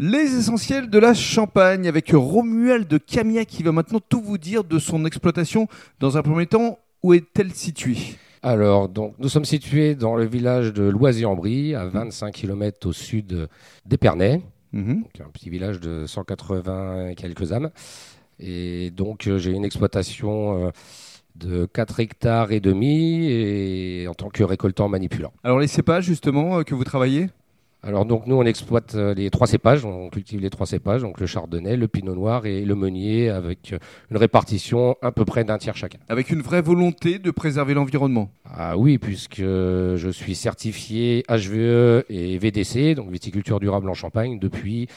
Les essentiels de la Champagne avec Romuald de Camia qui va maintenant tout vous dire de son exploitation. Dans un premier temps, où est-elle située? Alors, donc, nous sommes situés dans le village de Loisy-en-Brie, à 25 km au sud d'Épernay, Mhm. donc un petit village de 180 et quelques âmes. Et donc, euh, j'ai une exploitation euh, de 4 hectares et demi et en tant que récoltant manipulant. Alors les cépages justement euh, que vous travaillez? Alors donc nous on exploite euh, les trois cépages, on cultive les trois cépages, donc le chardonnay, le pinot noir et le meunier avec euh, une répartition à peu près d'un tiers chacun. avec une vraie volonté de préserver l'environnement. Ah oui, puisque je suis certifié HVE et VDC, donc viticulture durable en Champagne, depuis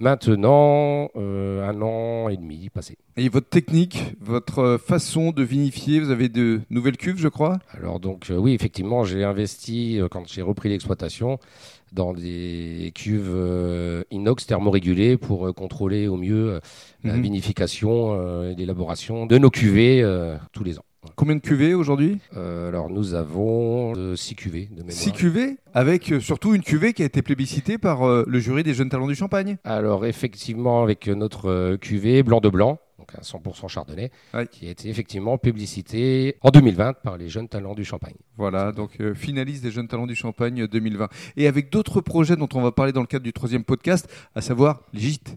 maintenant euh, un an et demi passé. Et votre technique, votre euh, façon de vinifier, vous avez de nouvelles cuves je crois? Alors donc euh, oui, effectivement, j'ai investi euh, quand j'ai repris l'exploitation dans des cuves inox thermorégulées pour contrôler au mieux la Mhm. vinification et l'élaboration de nos cuvées tous les ans. Combien de cuvées aujourd'hui Euh, alors nous avons 6 cuvées de mémoire. 6 cuvées avec euh, surtout une cuvée qui a été plébiscitée par euh, le jury des jeunes talents du Champagne. Alors effectivement avec notre euh, cuvée blanc de blanc, donc à 100% chardonnay, Ouais. qui a été effectivement publicité en 2020 par les jeunes talents du Champagne. Voilà, donc euh, finaliste des jeunes talents du Champagne euh, 2020. Et avec d'autres projets dont on va parler dans le cadre du troisième podcast, à savoir les gîtes.